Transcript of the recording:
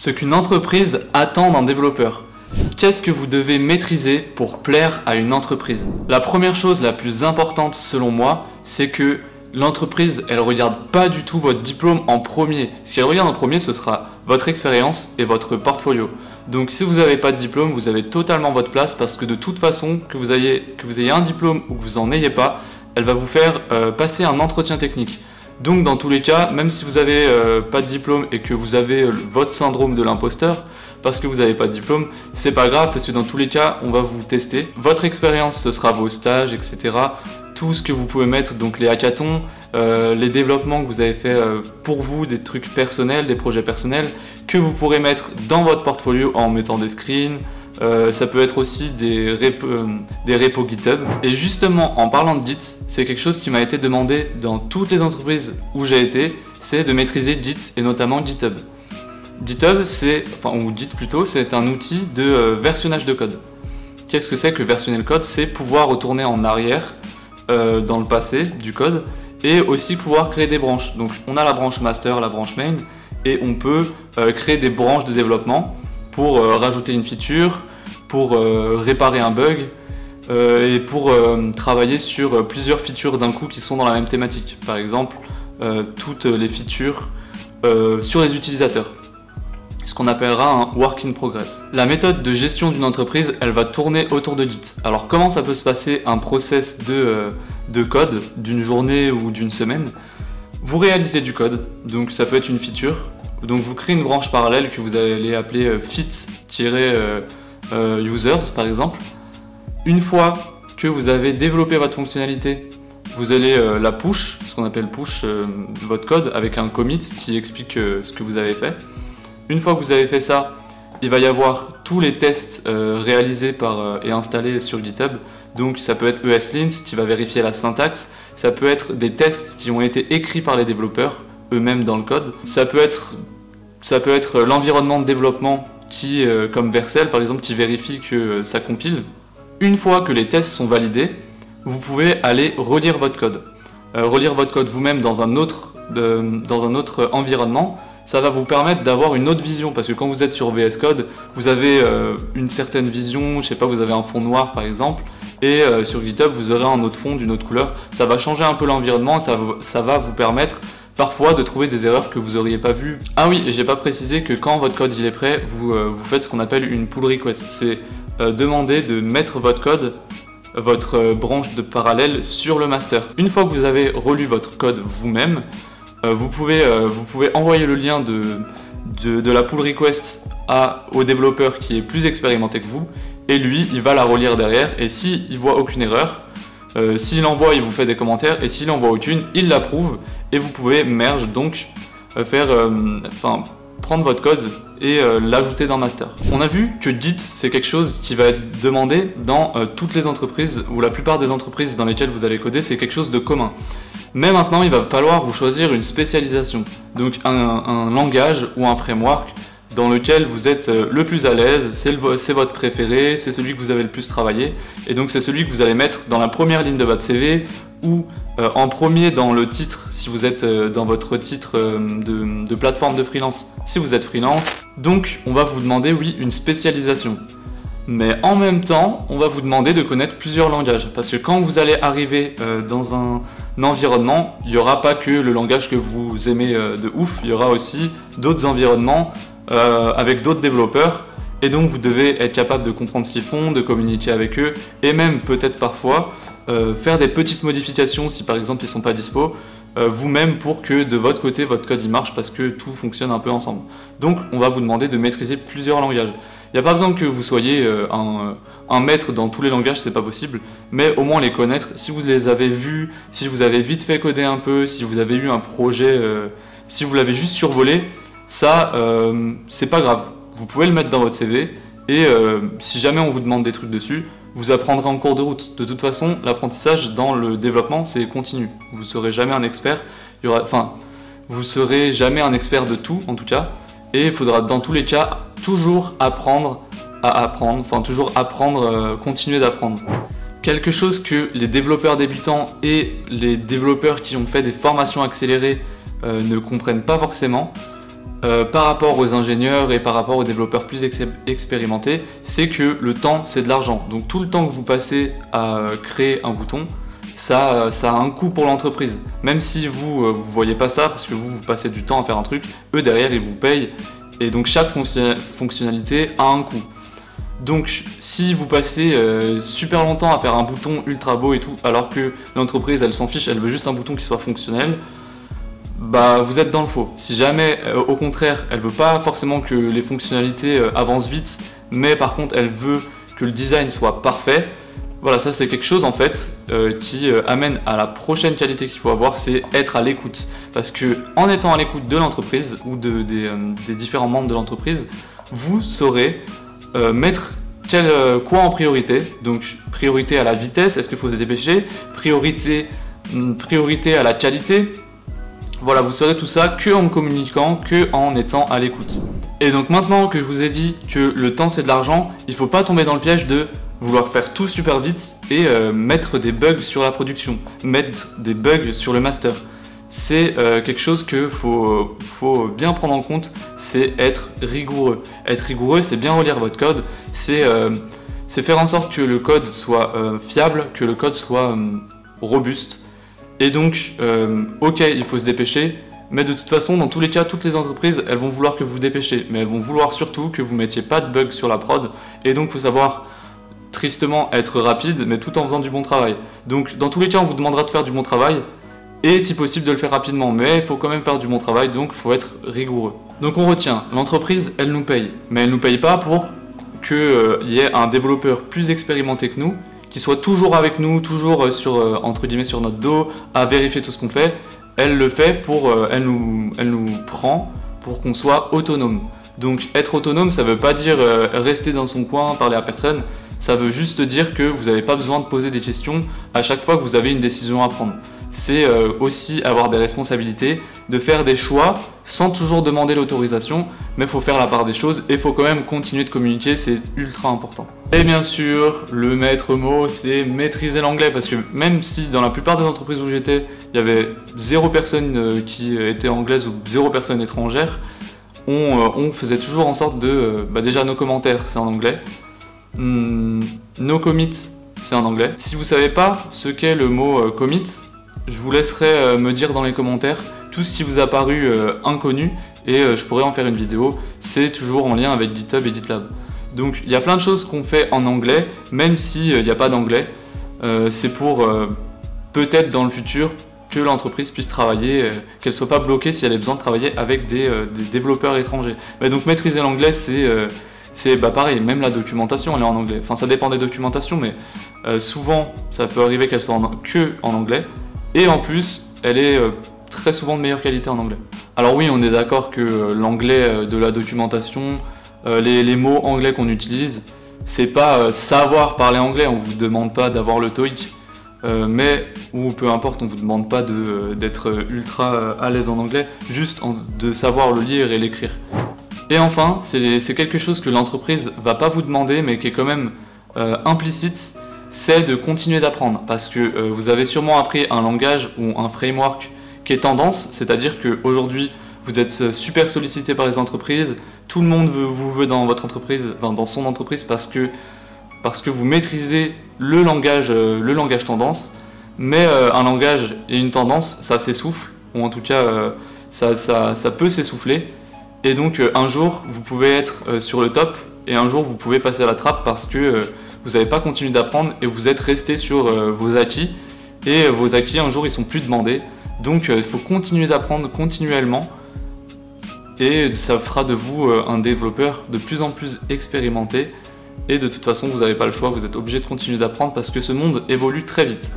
Ce qu'une entreprise attend d'un développeur. Qu'est-ce que vous devez maîtriser pour plaire à une entreprise? La première chose la plus importante selon moi, c'est que l'entreprise, elle regarde pas du tout votre diplôme en premier. Ce qu'elle regarde en premier, ce sera votre expérience et votre portfolio. Donc si vous n'avez pas de diplôme, vous avez totalement votre place parce que de toute façon, que vous ayez, un diplôme ou que vous en ayez pas, elle va vous faire euh, passer un entretien technique. Donc dans tous les cas, même si vous n'avez euh, pas de diplôme et que vous avez euh, votre syndrome de l'imposteur, parce que vous n'avez pas de diplôme, c'est pas grave parce que dans tous les cas, on va vous tester. Votre expérience, ce sera vos stages, etc. Tout ce que vous pouvez mettre, donc les hackathons, euh, les développements que vous avez fait pour vous, des trucs personnels, des projets personnels, que vous pourrez mettre dans votre portfolio en mettant des screens, euh, ça peut être aussi des, euh, des repos GitHub. Et justement, en parlant de Git, c'est quelque chose qui m'a été demandé dans toutes les entreprises où j'ai été, c'est de maîtriser Git et notamment GitHub. GitHub, c'est, enfin, ou Git plutôt, c'est un outil de euh, versionnage de code. Qu'est-ce que c'est que versionner le code? C'est pouvoir retourner en arrière dans le passé du code et aussi pouvoir créer des branches. Donc on a la branche master, la branche main, et on peut créer des branches de développement pour euh, rajouter une feature, pour euh, réparer un bug euh, et pour travailler sur plusieurs features d'un coup qui sont dans la même thématique. Par exemple, toutes les features sur les utilisateurs ce qu'on appellera un work in progress. La méthode de gestion d'une entreprise, elle va tourner autour de Git. Alors comment ça peut se passer un process de, de code d'une journée ou d'une semaine? Vous réalisez du code, donc ça peut être une feature, donc vous créez une branche parallèle que vous allez appeler euh, fit-users euh, euh, par exemple. Une fois que vous avez développé votre fonctionnalité, vous allez la push, ce qu'on appelle push votre code avec un commit qui explique ce que vous avez fait. Une fois que vous avez fait ça, il va y avoir tous les tests réalisés par, et installés sur GitHub. Donc ça peut être ESLint qui va vérifier la syntaxe, ça peut être des tests qui ont été écrits par les développeurs eux-mêmes dans le code. Ça peut être, ça peut être l'environnement de développement qui, euh, comme Vercel par exemple, qui vérifie que euh, ça compile. Une fois que les tests sont validés, vous pouvez aller relire votre code. Euh, relire votre code vous-même dans, un autre, dans un autre environnement, ça va vous permettre d'avoir une autre vision parce que quand vous êtes sur VS Code, vous avez une certaine vision, je sais pas, vous avez un fond noir par exemple, et sur GitHub vous aurez un autre fond d'une autre couleur. Ça va changer un peu l'environnement, ça, ça va vous permettre parfois de trouver des erreurs que vous auriez pas vues. Ah oui, et j'ai pas précisé que quand votre code il est prêt, vous, euh, vous faites ce qu'on appelle une pull request. C'est euh, demander de mettre votre code, votre euh, branche de parallèle sur le master. Une fois que vous avez relu votre code vous-même, vous, pouvez, envoyer le lien de, de, la pull request à, au développeur qui est plus expérimenté que vous, et lui, il va la relire derrière, et s'il il voit aucune erreur, euh, s'il envoie, il vous fait des commentaires, et s'il envoie aucune, il l'approuve, et vous pouvez merge, donc euh, faire, euh, enfin, prendre votre code et l'ajouter dans master. On a vu que Git, c'est quelque chose qui va être demandé dans toutes les entreprises, ou la plupart des entreprises dans lesquelles vous allez coder, c'est quelque chose de commun. Mais maintenant, il va falloir vous choisir une spécialisation, donc un langage ou un framework dans lequel vous êtes euh, le plus à l'aise, c'est votre préféré, c'est celui que vous avez le plus travaillé, et donc c'est celui que vous allez mettre dans la première ligne de votre CV ou euh, en premier dans le titre si vous êtes euh, dans votre titre de, de, plateforme de freelance si vous êtes freelance. Donc on va vous demander oui une spécialisation. Mais en même temps, on va vous demander de connaître plusieurs langages. Parce que quand vous allez arriver dans un environnement, il n'y aura pas que le langage que vous aimez de ouf, il y aura aussi d'autres environnements euh, avec d'autres développeurs. Et donc vous devez être capable de comprendre ce qu'ils font, de communiquer avec eux, et même peut-être parfois euh, faire des petites modifications si par exemple ils sont pas dispo, euh, vous-même pour que de votre côté votre code il marche parce que tout fonctionne un peu ensemble. Donc on va vous demander de maîtriser plusieurs langages. Il n'y a pas besoin que vous soyez un, un, maître dans tous les langages, c'est pas possible, mais au moins les connaître. Si vous les avez vus, si vous avez vite fait coder un peu, si vous avez eu un projet, si vous l'avez juste survolé, ça, euh, c'est pas grave. Vous pouvez le mettre dans votre CV et euh, si jamais on vous demande des trucs dessus, vous apprendrez en cours de route. De toute façon, l'apprentissage dans le développement, c'est continu. Vous serez jamais un expert. Enfin, vous serez jamais un expert de tout, en tout cas. Et il faudra, dans tous les cas, toujours apprendre à apprendre. Enfin, toujours apprendre, euh, continuer d'apprendre. Quelque chose que les développeurs débutants et les développeurs qui ont fait des formations accélérées ne comprennent pas forcément, par rapport aux ingénieurs et par rapport aux développeurs plus expérimentés, c'est que le temps c'est de l'argent. Donc tout le temps que vous passez à créer un bouton, ça, a un coût pour l'entreprise. Même si vous ne voyez pas ça, parce que vous, vous passez du temps à faire un truc, eux derrière ils vous payent. Et donc chaque fonctionnalité a un coût. Donc si vous passez euh, super longtemps à faire un bouton ultra beau et tout, alors que l'entreprise elle s'en fiche, elle veut juste un bouton qui soit fonctionnel, bah vous êtes dans le faux. Si jamais euh, au contraire elle veut pas forcément que les fonctionnalités euh, avancent vite, mais par contre elle veut que le design soit parfait, voilà ça c'est quelque chose en fait qui amène à la prochaine qualité qu'il faut avoir, c'est être à l'écoute. Parce que en étant à l'écoute de l'entreprise ou de, des différents membres de l'entreprise, vous saurez euh, mettre euh, quoi en priorité. Donc priorité à la vitesse, est-ce qu'il faut se dépêcher? Priorité, hmm, priorité à la qualité. Voilà, vous saurez tout ça que en communiquant, que en étant à l'écoute. Et donc maintenant que je vous ai dit que le temps c'est de l'argent, il faut pas tomber dans le piège de vouloir faire tout super vite et euh, mettre des bugs sur la production, mettre des bugs sur le master c'est euh, quelque chose que faut, bien prendre en compte, c'est être rigoureux. Être rigoureux, c'est bien relire votre code, c'est euh, faire en sorte que le code soit fiable, que le code soit robuste. Et donc, ok, il faut se dépêcher, mais de toute façon, dans tous les cas, toutes les entreprises, elles vont vouloir que vous vous dépêchez, mais elles vont vouloir surtout que vous mettiez pas de bugs sur la prod, et donc faut savoir tristement être rapide, mais tout en faisant du bon travail. Donc, dans tous les cas, on vous demandera de faire du bon travail, et si possible de le faire rapidement, mais il faut quand même faire du bon travail, donc il faut être rigoureux. Donc on retient, l'entreprise, elle nous paye, mais elle nous paye pas pour qu'il euh, y ait un développeur plus expérimenté que nous, qui soit toujours avec nous, toujours euh, sur, euh, guillemets, sur notre dos, à vérifier tout ce qu'on fait. Elle le fait pour, elle, nous, elle nous prend pour qu'on soit autonome. Donc être autonome, ça veut pas dire rester dans son coin, parler à personne. Ça veut juste dire que vous n'avez pas besoin de poser des questions à chaque fois que vous avez une décision à prendre c'est euh, aussi avoir des responsabilités, de faire des choix sans toujours demander l'autorisation, mais il faut faire la part des choses et il faut quand même continuer de communiquer, c'est ultra important. Et bien sûr, le maître mot, c'est maîtriser l'anglais, parce que même si dans la plupart des entreprises où j'étais, il y avait zéro personne euh, qui était anglaise ou zéro personne étrangère, on, euh, faisait toujours en sorte de... bah déjà, nos commentaires, c'est en anglais. Hmm, nos commits, c'est en anglais. Si vous savez pas ce qu'est le mot commit, je vous laisserai euh, me dire dans les commentaires tout ce qui vous a paru euh, inconnu et euh, je pourrais en faire une vidéo. C'est toujours en lien avec GitHub et GitLab. Donc il y a plein de choses qu'on fait en anglais, même s'il n'y a pas d'anglais. c'est pour peut-être dans le futur que l'entreprise puisse travailler, qu'elle ne soit pas bloquée si elle a besoin de travailler avec des, développeurs étrangers. Donc maîtriser l'anglais, c'est bah, pareil, même la documentation elle est en anglais. Enfin ça dépend des documentations, mais souvent ça peut arriver qu'elle soit que en anglais. Et en plus, elle est euh, très souvent de meilleure qualité en anglais. Alors oui, on est d'accord que euh, l'anglais euh, de la documentation, les, mots anglais qu'on utilise, c'est pas savoir parler anglais, on vous demande pas d'avoir le TOEIC, mais ou peu importe, on vous demande pas d'être ultra à l'aise en anglais, juste de savoir le lire et l'écrire. Et enfin, c'est quelque chose que l'entreprise va pas vous demander, mais qui est quand même implicite, c'est de continuer d'apprendre. Parce que euh, vous avez sûrement appris un langage ou un framework qui est tendance, c'est-à-dire qu'aujourd'hui vous êtes euh, super sollicité par les entreprises, tout le monde vous veut dans votre entreprise, dans son entreprise parce que, parce que vous maîtrisez le langage, euh, le langage tendance, mais un langage et une tendance, ça s'essouffle, ou en tout cas ça, ça, peut s'essouffler, et donc un jour vous pouvez être sur le top, et un jour vous pouvez passer à la trappe parce que vous n'avez pas continué d'apprendre et vous êtes resté sur euh, vos acquis. Et euh, vos acquis, un jour, ils sont plus demandés. Donc, euh, il faut continuer d'apprendre continuellement. Et ça fera de vous un développeur de plus en plus expérimenté. Et de toute façon, vous n'avez pas le choix, vous êtes obligé de continuer d'apprendre parce que ce monde évolue très vite.